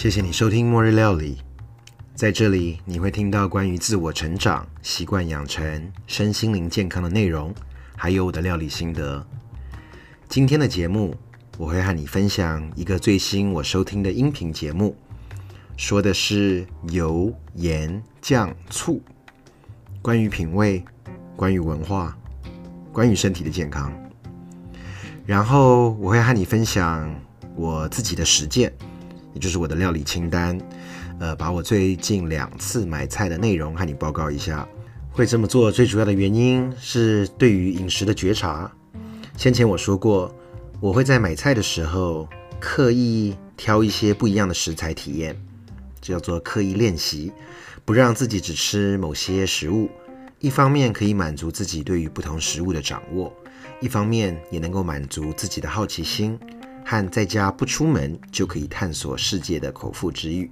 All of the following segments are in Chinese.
谢谢你收听末日料理，在这里你会听到关于自我成长、习惯养成、身心灵健康的内容，还有我的料理心得。今天的节目，我会和你分享一个最新我收听的音频节目，说的是油、盐、酱、醋，关于品味，关于文化，关于身体的健康。然后我会和你分享我自己的实践。也就是我的料理清单，呃，把我最近两次买菜的内容和你报告一下。会这么做最主要的原因是对于饮食的觉察。先前我说过，我会在买菜的时候刻意挑一些不一样的食材体验，这叫做刻意练习，不让自己只吃某些食物。一方面可以满足自己对于不同食物的掌握，一方面也能够满足自己的好奇心。和在家不出门就可以探索世界的口腹之欲，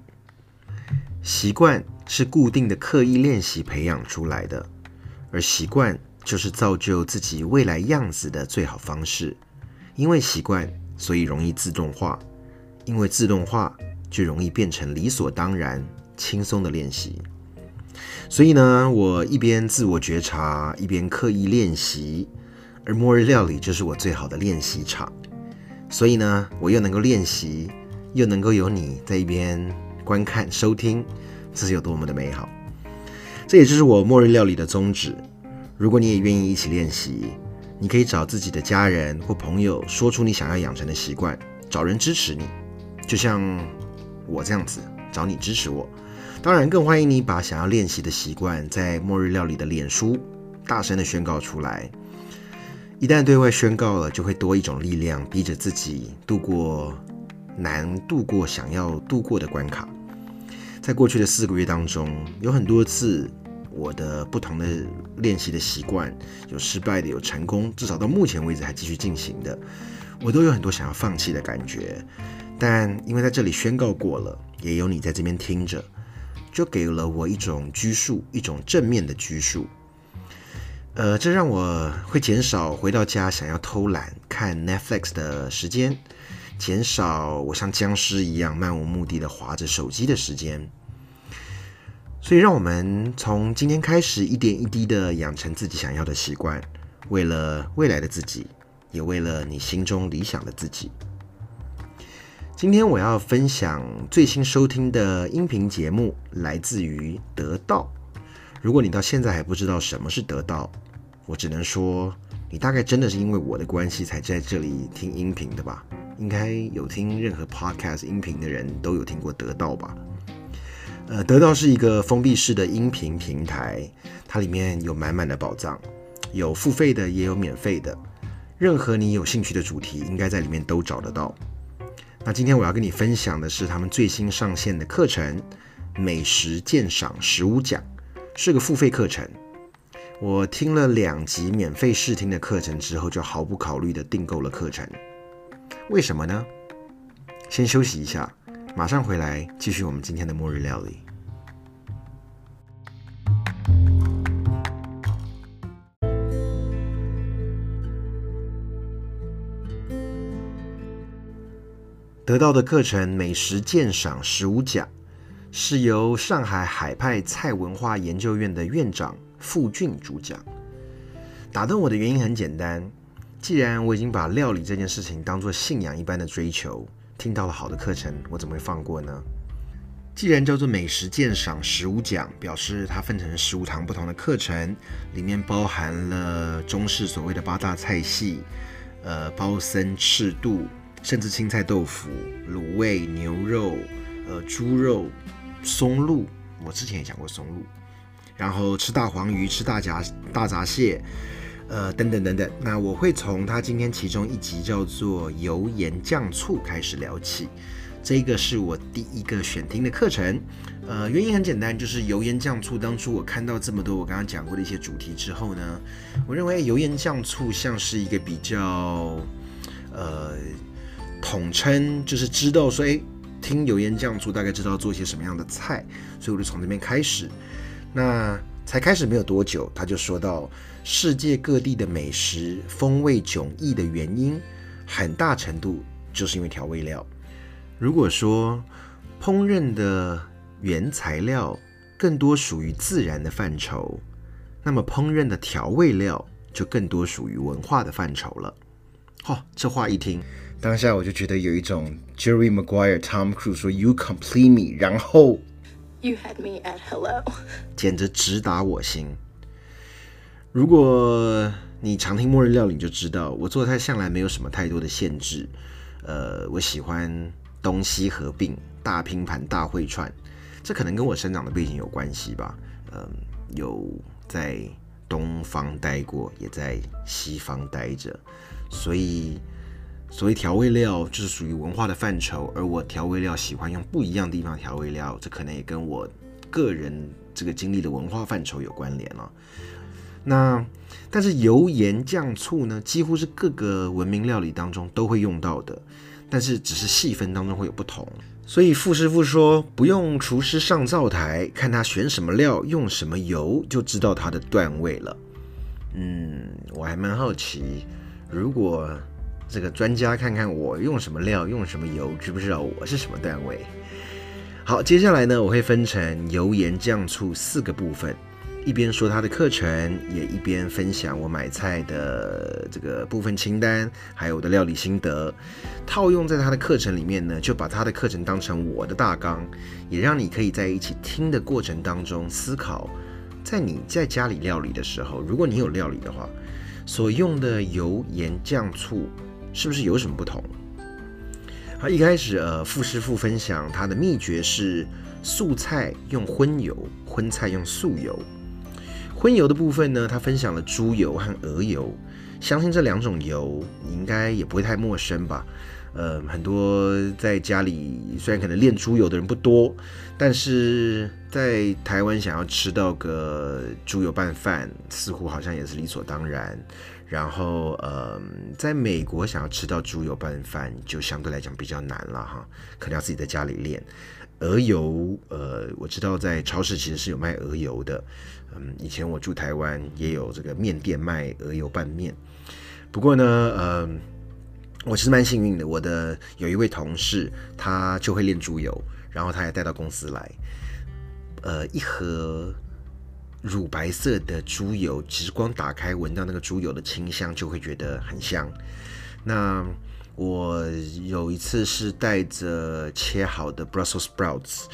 习惯是固定的刻意练习培养出来的，而习惯就是造就自己未来样子的最好方式。因为习惯，所以容易自动化；因为自动化，就容易变成理所当然、轻松的练习。所以呢，我一边自我觉察，一边刻意练习，而末日料理就是我最好的练习场。所以呢，我又能够练习，又能够有你在一边观看、收听，这是有多么的美好！这也就是我末日料理的宗旨。如果你也愿意一起练习，你可以找自己的家人或朋友，说出你想要养成的习惯，找人支持你，就像我这样子找你支持我。当然，更欢迎你把想要练习的习惯在末日料理的脸书大声的宣告出来。一旦对外宣告了，就会多一种力量，逼着自己度过难度过想要度过的关卡。在过去的四个月当中，有很多次我的不同的练习的习惯，有失败的，有成功，至少到目前为止还继续进行的，我都有很多想要放弃的感觉。但因为在这里宣告过了，也有你在这边听着，就给了我一种拘束，一种正面的拘束。呃，这让我会减少回到家想要偷懒看 Netflix 的时间，减少我像僵尸一样漫无目的的划着手机的时间。所以，让我们从今天开始，一点一滴的养成自己想要的习惯，为了未来的自己，也为了你心中理想的自己。今天我要分享最新收听的音频节目，来自于得到。如果你到现在还不知道什么是得到，我只能说，你大概真的是因为我的关系才在这里听音频的吧？应该有听任何 podcast 音频的人都有听过得到吧？呃，得到是一个封闭式的音频平台，它里面有满满的宝藏，有付费的，也有免费的。任何你有兴趣的主题，应该在里面都找得到。那今天我要跟你分享的是他们最新上线的课程——美食鉴赏十五讲，是个付费课程。我听了两集免费试听的课程之后，就毫不考虑的订购了课程。为什么呢？先休息一下，马上回来继续我们今天的末日料理。得到的课程美食鉴赏十五讲，是由上海海派菜文化研究院的院长。傅俊主讲，打动我的原因很简单。既然我已经把料理这件事情当做信仰一般的追求，听到了好的课程，我怎么会放过呢？既然叫做美食鉴赏十五讲，表示它分成十五堂不同的课程，里面包含了中式所谓的八大菜系，呃，包森、赤肚，甚至青菜豆腐、卤味、牛肉、呃，猪肉、松露。我之前也讲过松露。然后吃大黄鱼，吃大闸大闸蟹，呃，等等等等。那我会从他今天其中一集叫做油盐酱醋开始聊起。这个是我第一个选听的课程。呃，原因很简单，就是油盐酱醋。当初我看到这么多我刚刚讲过的一些主题之后呢，我认为油盐酱醋像是一个比较呃统称，就是知道说，哎，听油盐酱醋大概知道做些什么样的菜，所以我就从这边开始。那才开始没有多久，他就说到世界各地的美食风味迥异的原因，很大程度就是因为调味料。如果说烹饪的原材料更多属于自然的范畴，那么烹饪的调味料就更多属于文化的范畴了。哦，这话一听，当下我就觉得有一种 Jerry Maguire、Tom Cruise 说 “You complete me”，然后 You had me at hello。简直直达我心。如果你常听末日料理，就知道我做菜向来没有什么太多的限制。呃，我喜欢东西合并、大拼盘、大烩串，这可能跟我生长的背景有关系吧。嗯，有在东方待过，也在西方待着，所以所谓调味料就是属于文化的范畴。而我调味料喜欢用不一样地方调味料，这可能也跟我个人这个经历的文化范畴有关联了。那但是油盐酱醋呢，几乎是各个文明料理当中都会用到的，但是只是细分当中会有不同。所以傅师傅说，不用厨师上灶台看他选什么料、用什么油，就知道他的段位了。嗯，我还蛮好奇，如果这个专家看看我用什么料、用什么油，知不知道我是什么段位？好，接下来呢，我会分成油盐酱醋四个部分。一边说他的课程，也一边分享我买菜的这个部分清单，还有我的料理心得，套用在他的课程里面呢，就把他的课程当成我的大纲，也让你可以在一起听的过程当中思考，在你在家里料理的时候，如果你有料理的话，所用的油盐酱醋是不是有什么不同？好，一开始呃，傅师傅分享他的秘诀是素菜用荤油，荤菜用素油。荤油的部分呢，他分享了猪油和鹅油，相信这两种油你应该也不会太陌生吧？呃，很多在家里虽然可能炼猪油的人不多，但是在台湾想要吃到个猪油拌饭，似乎好像也是理所当然。然后，呃，在美国想要吃到猪油拌饭，就相对来讲比较难了哈，可能要自己在家里炼。鹅油，呃，我知道在超市其实是有卖鹅油的。嗯，以前我住台湾也有这个面店卖鹅油拌面。不过呢，呃，我其实蛮幸运的，我的有一位同事他就会炼猪油，然后他也带到公司来。呃，一盒乳白色的猪油，其实光打开闻到那个猪油的清香就会觉得很香。那我有一次是带着切好的 Brussels sprouts，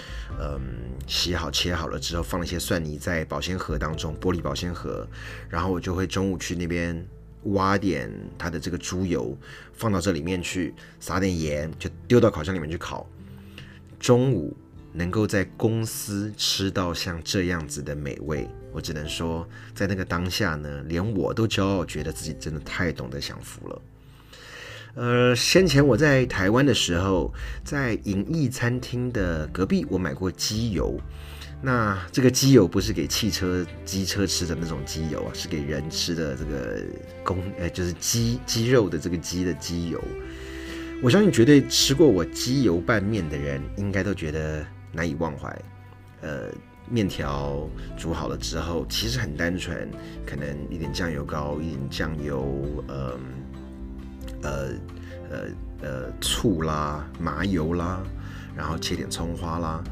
嗯，洗好切好了之后，放了一些蒜泥在保鲜盒当中，玻璃保鲜盒，然后我就会中午去那边挖点它的这个猪油，放到这里面去，撒点盐，就丢到烤箱里面去烤。中午能够在公司吃到像这样子的美味，我只能说，在那个当下呢，连我都骄傲，觉得自己真的太懂得享福了。呃，先前我在台湾的时候，在银翼餐厅的隔壁，我买过鸡油。那这个鸡油不是给汽车、机车吃的那种鸡油啊，是给人吃的这个公，呃，就是鸡鸡肉的这个鸡的鸡油。我相信绝对吃过我鸡油拌面的人，应该都觉得难以忘怀。呃，面条煮好了之后，其实很单纯，可能一点酱油膏，一点酱油，嗯。呃呃呃，醋啦，麻油啦，然后切点葱花啦，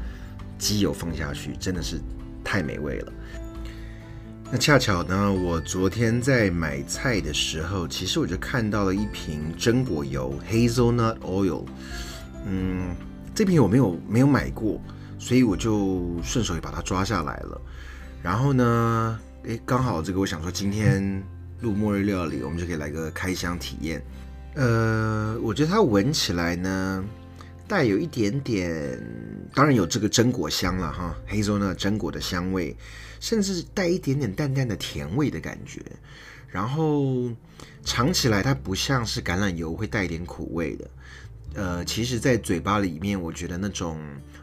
鸡油放下去，真的是太美味了。那恰巧呢，我昨天在买菜的时候，其实我就看到了一瓶榛果油 （Hazelnut Oil）。嗯，这瓶我没有没有买过，所以我就顺手也把它抓下来了。然后呢，诶，刚好这个我想说，今天录末日料理，我们就可以来个开箱体验。呃，我觉得它闻起来呢，带有一点点，当然有这个榛果香了哈，黑松呢榛果的香味，甚至带一点点淡淡的甜味的感觉。然后尝起来它不像是橄榄油会带一点苦味的，呃，其实在嘴巴里面，我觉得那种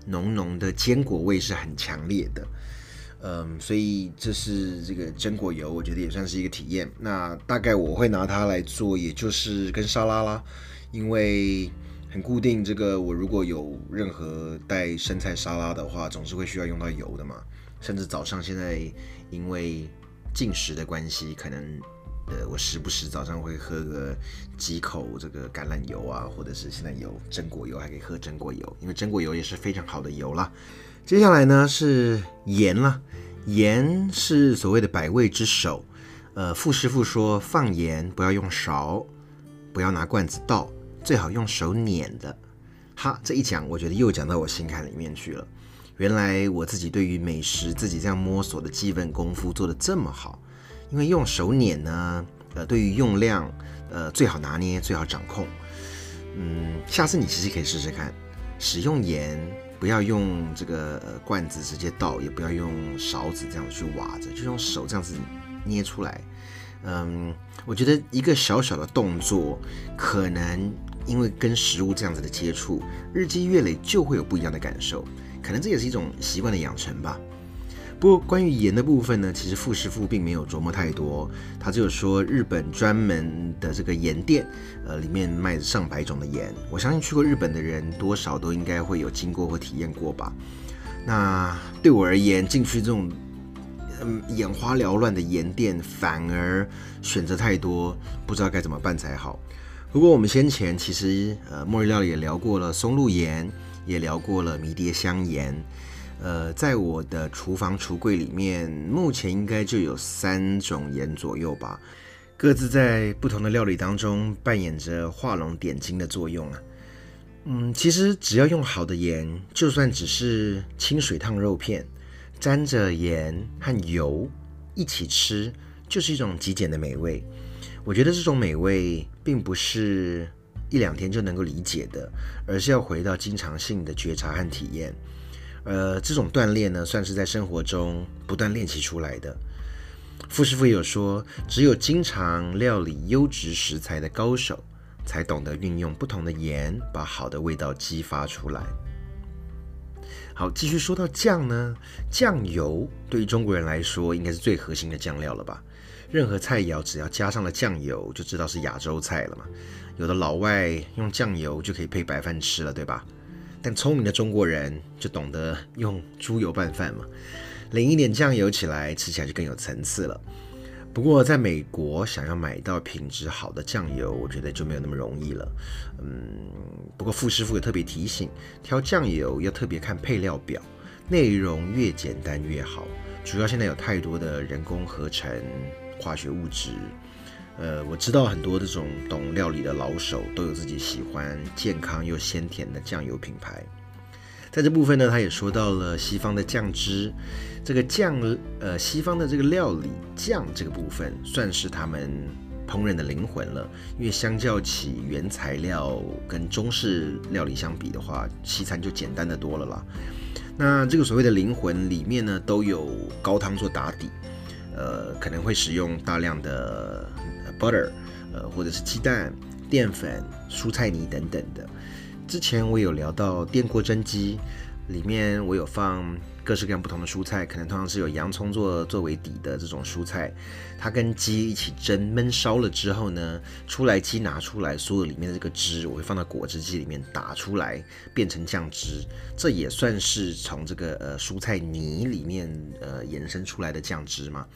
浓浓的坚果味是很强烈的。嗯，所以这是这个榛果油，我觉得也算是一个体验。那大概我会拿它来做，也就是跟沙拉啦，因为很固定。这个我如果有任何带生菜沙拉的话，总是会需要用到油的嘛。甚至早上现在因为进食的关系，可能呃，我时不时早上会喝个几口这个橄榄油啊，或者是现在有榛果油，还可以喝榛果油，因为榛果油也是非常好的油啦。接下来呢是盐了，盐是所谓的百味之首。呃，傅师傅说放盐不要用勺，不要拿罐子倒，最好用手捻的。哈，这一讲我觉得又讲到我心坎里面去了。原来我自己对于美食自己这样摸索的基本功夫做得这么好。因为用手捻呢，呃，对于用量，呃，最好拿捏，最好掌控。嗯，下次你其实可以试试看，使用盐不要用这个罐子直接倒，也不要用勺子这样子去挖着，就用手这样子捏出来。嗯，我觉得一个小小的动作，可能因为跟食物这样子的接触，日积月累就会有不一样的感受。可能这也是一种习惯的养成吧。不过，关于盐的部分呢，其实傅师傅并没有琢磨太多，他只有说日本专门的这个盐店，呃，里面卖上百种的盐。我相信去过日本的人，多少都应该会有经过或体验过吧。那对我而言，进去这种嗯眼花缭乱的盐店，反而选择太多，不知道该怎么办才好。不过我们先前其实呃末日料理也聊过了松露盐，也聊过了迷迭香盐。呃，在我的厨房橱柜里面，目前应该就有三种盐左右吧，各自在不同的料理当中扮演着画龙点睛的作用啊。嗯，其实只要用好的盐，就算只是清水烫肉片，沾着盐和油一起吃，就是一种极简的美味。我觉得这种美味并不是一两天就能够理解的，而是要回到经常性的觉察和体验。呃，这种锻炼呢，算是在生活中不断练习出来的。傅师傅有说，只有经常料理优质食材的高手，才懂得运用不同的盐，把好的味道激发出来。好，继续说到酱呢，酱油对于中国人来说，应该是最核心的酱料了吧？任何菜肴只要加上了酱油，就知道是亚洲菜了嘛。有的老外用酱油就可以配白饭吃了，对吧？但聪明的中国人就懂得用猪油拌饭嘛，淋一点酱油起来，吃起来就更有层次了。不过在美国想要买到品质好的酱油，我觉得就没有那么容易了。嗯，不过傅师傅也特别提醒，挑酱油要特别看配料表，内容越简单越好。主要现在有太多的人工合成化学物质。呃，我知道很多这种懂料理的老手都有自己喜欢健康又鲜甜的酱油品牌。在这部分呢，他也说到了西方的酱汁，这个酱，呃，西方的这个料理酱这个部分算是他们烹饪的灵魂了。因为相较起原材料跟中式料理相比的话，西餐就简单的多了啦。那这个所谓的灵魂里面呢，都有高汤做打底，呃，可能会使用大量的。butter，呃，或者是鸡蛋、淀粉、蔬菜泥等等的。之前我有聊到电锅蒸鸡，里面我有放各式各样不同的蔬菜，可能通常是有洋葱做作为底的这种蔬菜，它跟鸡一起蒸焖烧了之后呢，出来鸡拿出来，所有里面的这个汁我会放到果汁机里面打出来，变成酱汁，这也算是从这个呃蔬菜泥里面呃延伸出来的酱汁嘛。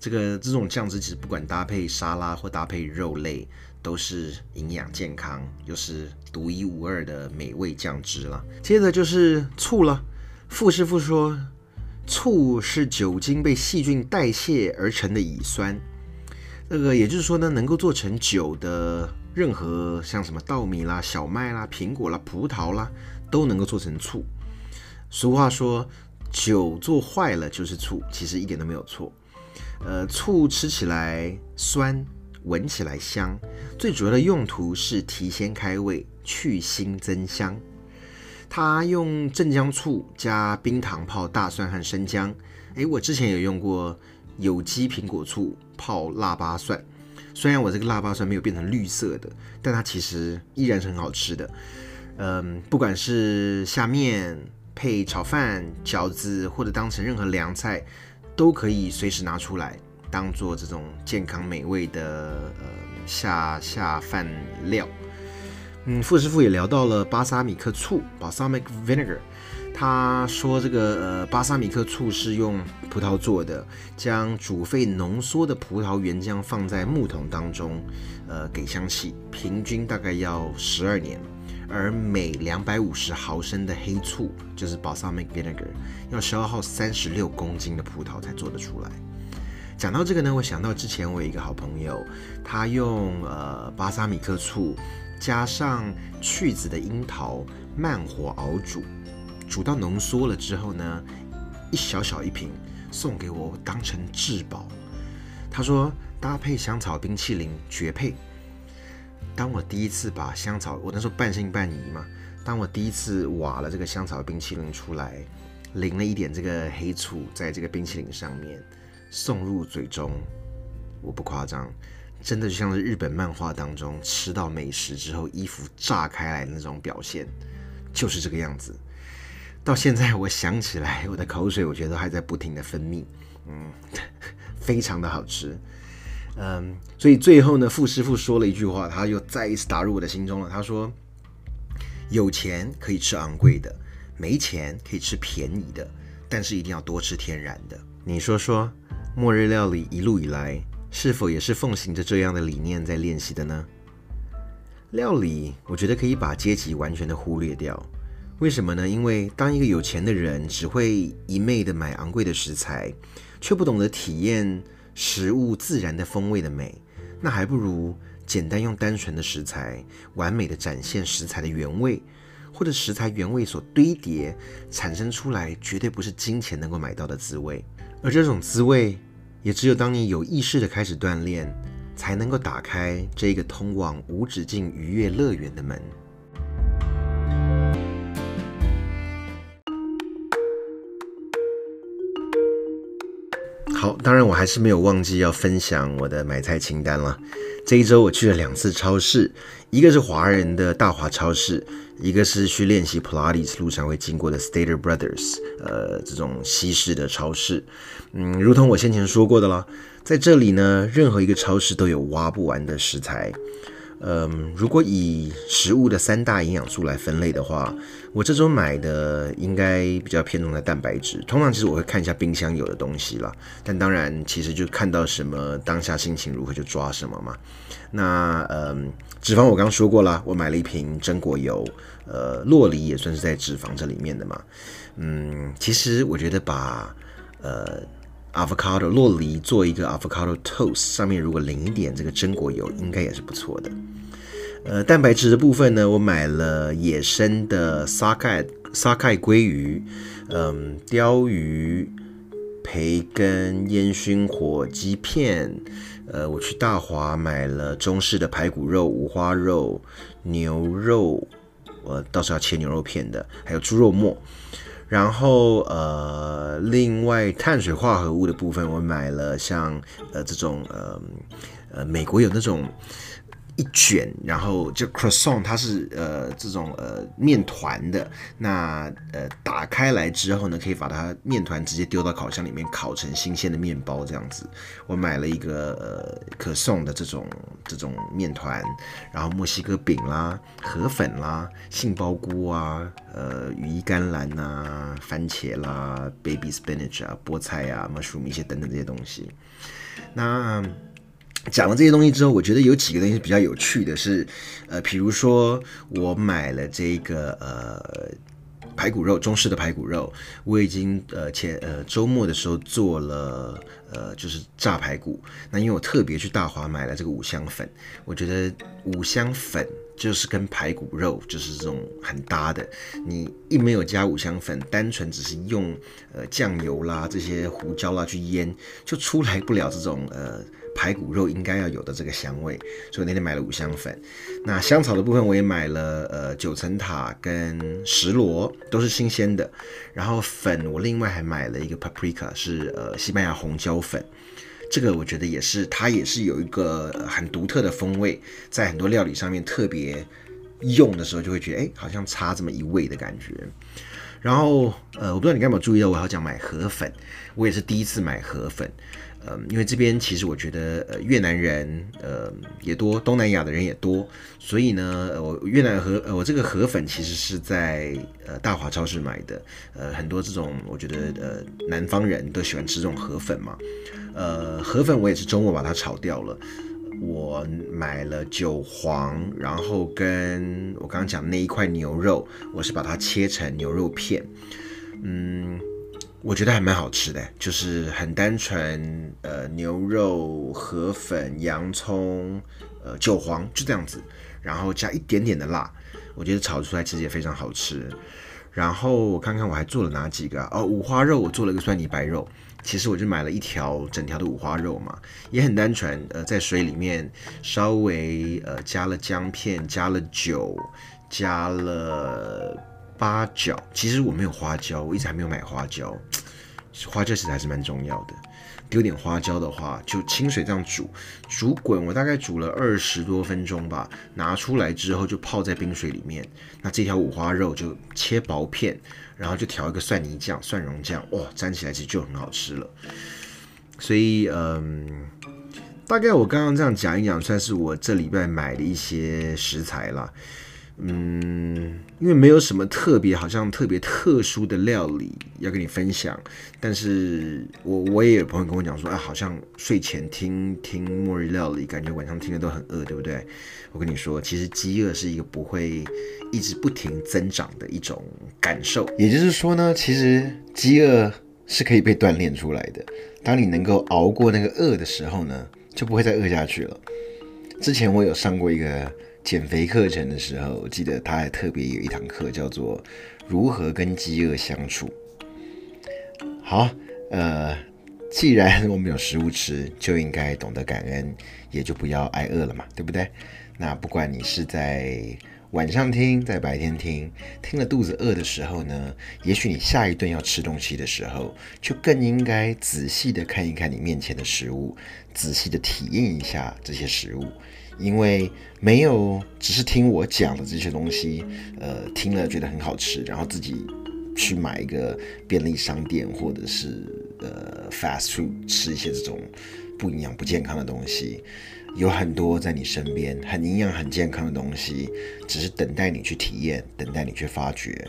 这个这种酱汁其实不管搭配沙拉或搭配肉类，都是营养健康又是独一无二的美味酱汁了。接着就是醋了。傅师傅说，醋是酒精被细菌代谢而成的乙酸。那个也就是说呢，能够做成酒的任何像什么稻米啦、小麦啦、苹果啦、葡萄啦，都能够做成醋。俗话说，酒做坏了就是醋，其实一点都没有错。呃，醋吃起来酸，闻起来香，最主要的用途是提鲜开胃、去腥增香。它用镇江醋加冰糖泡大蒜和生姜。诶，我之前有用过有机苹果醋泡腊八蒜，虽然我这个腊八蒜没有变成绿色的，但它其实依然是很好吃的。嗯，不管是下面配炒饭、饺子，或者当成任何凉菜。都可以随时拿出来当做这种健康美味的呃下下饭料。嗯，傅师傅也聊到了巴萨米克醋 （balsamic vinegar），他说这个呃巴萨米克醋是用葡萄做的，将煮沸浓缩的葡萄原浆放在木桶当中，呃给香气，平均大概要十二年。而每两百五十毫升的黑醋，就是 balsamic vinegar，要消耗三十六公斤的葡萄才做得出来。讲到这个呢，我想到之前我有一个好朋友，他用呃巴萨米克醋加上去籽的樱桃慢火熬煮，煮到浓缩了之后呢，一小小一瓶送给我当成至宝。他说搭配香草冰淇淋绝配。当我第一次把香草，我那时候半信半疑嘛。当我第一次挖了这个香草冰淇淋出来，淋了一点这个黑醋在这个冰淇淋上面，送入嘴中，我不夸张，真的就像是日本漫画当中吃到美食之后衣服炸开来的那种表现，就是这个样子。到现在我想起来，我的口水我觉得还在不停的分泌，嗯，非常的好吃。嗯，所以最后呢，傅师傅说了一句话，他又再一次打入我的心中了。他说：“有钱可以吃昂贵的，没钱可以吃便宜的，但是一定要多吃天然的。”你说说，末日料理一路以来，是否也是奉行着这样的理念在练习的呢？料理，我觉得可以把阶级完全的忽略掉。为什么呢？因为当一个有钱的人只会一昧的买昂贵的食材，却不懂得体验。食物自然的风味的美，那还不如简单用单纯的食材，完美的展现食材的原味，或者食材原味所堆叠产生出来，绝对不是金钱能够买到的滋味。而这种滋味，也只有当你有意识的开始锻炼，才能够打开这个通往无止境愉悦乐园的门。好，当然我还是没有忘记要分享我的买菜清单了。这一周我去了两次超市，一个是华人的大华超市，一个是去练习 Pilates 路上会经过的 Stater Brothers，呃，这种西式的超市。嗯，如同我先前说过的啦，在这里呢，任何一个超市都有挖不完的食材。嗯，如果以食物的三大营养素来分类的话，我这周买的应该比较偏重在蛋白质。通常其实我会看一下冰箱有的东西啦，但当然其实就看到什么当下心情如何就抓什么嘛。那嗯，脂肪我刚刚说过了，我买了一瓶榛果油，呃，洛梨也算是在脂肪这里面的嘛。嗯，其实我觉得把呃。Avocado 洛梨做一个 avocado toast，上面如果淋一点这个榛果油，应该也是不错的。呃，蛋白质的部分呢，我买了野生的沙盖沙盖鲑鱼，嗯，鲷鱼、培根、烟熏火鸡片。呃，我去大华买了中式的排骨肉、五花肉、牛肉，我到时候要切牛肉片的，还有猪肉末。然后呃，另外碳水化合物的部分，我买了像呃这种呃呃美国有那种。一卷，然后就 croissant，它是呃这种呃面团的。那呃打开来之后呢，可以把它面团直接丢到烤箱里面烤成新鲜的面包这样子。我买了一个呃可送的这种这种面团，然后墨西哥饼啦、河粉啦、杏鲍菇啊、呃羽衣甘蓝呐、番茄啦、baby spinach 啊、菠菜啊、mushroom 一些等等这些东西。那讲了这些东西之后，我觉得有几个东西比较有趣的是，呃，比如说我买了这个呃排骨肉，中式的排骨肉，我已经呃前呃周末的时候做了呃就是炸排骨。那因为我特别去大华买了这个五香粉，我觉得五香粉就是跟排骨肉就是这种很搭的。你一没有加五香粉，单纯只是用呃酱油啦这些胡椒啦去腌，就出来不了这种呃。排骨肉应该要有的这个香味，所以那天买了五香粉。那香草的部分我也买了，呃，九层塔跟石螺都是新鲜的。然后粉我另外还买了一个 paprika，是呃西班牙红椒粉。这个我觉得也是，它也是有一个很独特的风味，在很多料理上面特别用的时候就会觉得，哎，好像差这么一味的感觉。然后呃，我不知道你有没有注意到，我好讲买河粉，我也是第一次买河粉。嗯，因为这边其实我觉得呃越南人呃也多，东南亚的人也多，所以呢，我越南河呃我这个河粉其实是在呃大华超市买的，呃很多这种我觉得呃南方人都喜欢吃这种河粉嘛，呃河粉我也是周末把它炒掉了。我买了韭黄，然后跟我刚刚讲那一块牛肉，我是把它切成牛肉片，嗯，我觉得还蛮好吃的，就是很单纯，呃，牛肉、河粉、洋葱、呃，韭黄就这样子，然后加一点点的辣，我觉得炒出来其实也非常好吃。然后我看看我还做了哪几个哦，五花肉我做了一个蒜泥白肉。其实我就买了一条整条的五花肉嘛，也很单纯，呃，在水里面稍微呃加了姜片，加了酒，加了八角。其实我没有花椒，我一直还没有买花椒，花椒其实还是蛮重要的。丢点花椒的话，就清水这样煮，煮滚，我大概煮了二十多分钟吧。拿出来之后就泡在冰水里面。那这条五花肉就切薄片，然后就调一个蒜泥酱、蒜蓉酱，哇，沾起来其实就很好吃了。所以，嗯，大概我刚刚这样讲一讲，算是我这礼拜买的一些食材了。嗯，因为没有什么特别，好像特别特殊的料理要跟你分享，但是我我也有朋友跟我讲说，啊，好像睡前听听末日料理，感觉晚上听的都很饿，对不对？我跟你说，其实饥饿是一个不会一直不停增长的一种感受，也就是说呢，其实饥饿是可以被锻炼出来的。当你能够熬过那个饿的时候呢，就不会再饿下去了。之前我有上过一个。减肥课程的时候，我记得他还特别有一堂课叫做“如何跟饥饿相处”。好，呃，既然我们有食物吃，就应该懂得感恩，也就不要挨饿了嘛，对不对？那不管你是在晚上听，在白天听，听了肚子饿的时候呢，也许你下一顿要吃东西的时候，就更应该仔细的看一看你面前的食物，仔细的体验一下这些食物。因为没有只是听我讲的这些东西，呃，听了觉得很好吃，然后自己去买一个便利商店或者是呃 fast food 吃一些这种不营养、不健康的东西，有很多在你身边很营养、很健康的东西，只是等待你去体验，等待你去发掘。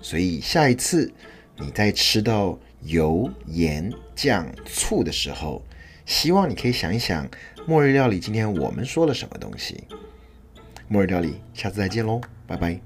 所以下一次你在吃到油、盐、酱、醋的时候，希望你可以想一想。末日料理，今天我们说了什么东西？末日料理，下次再见喽，拜拜。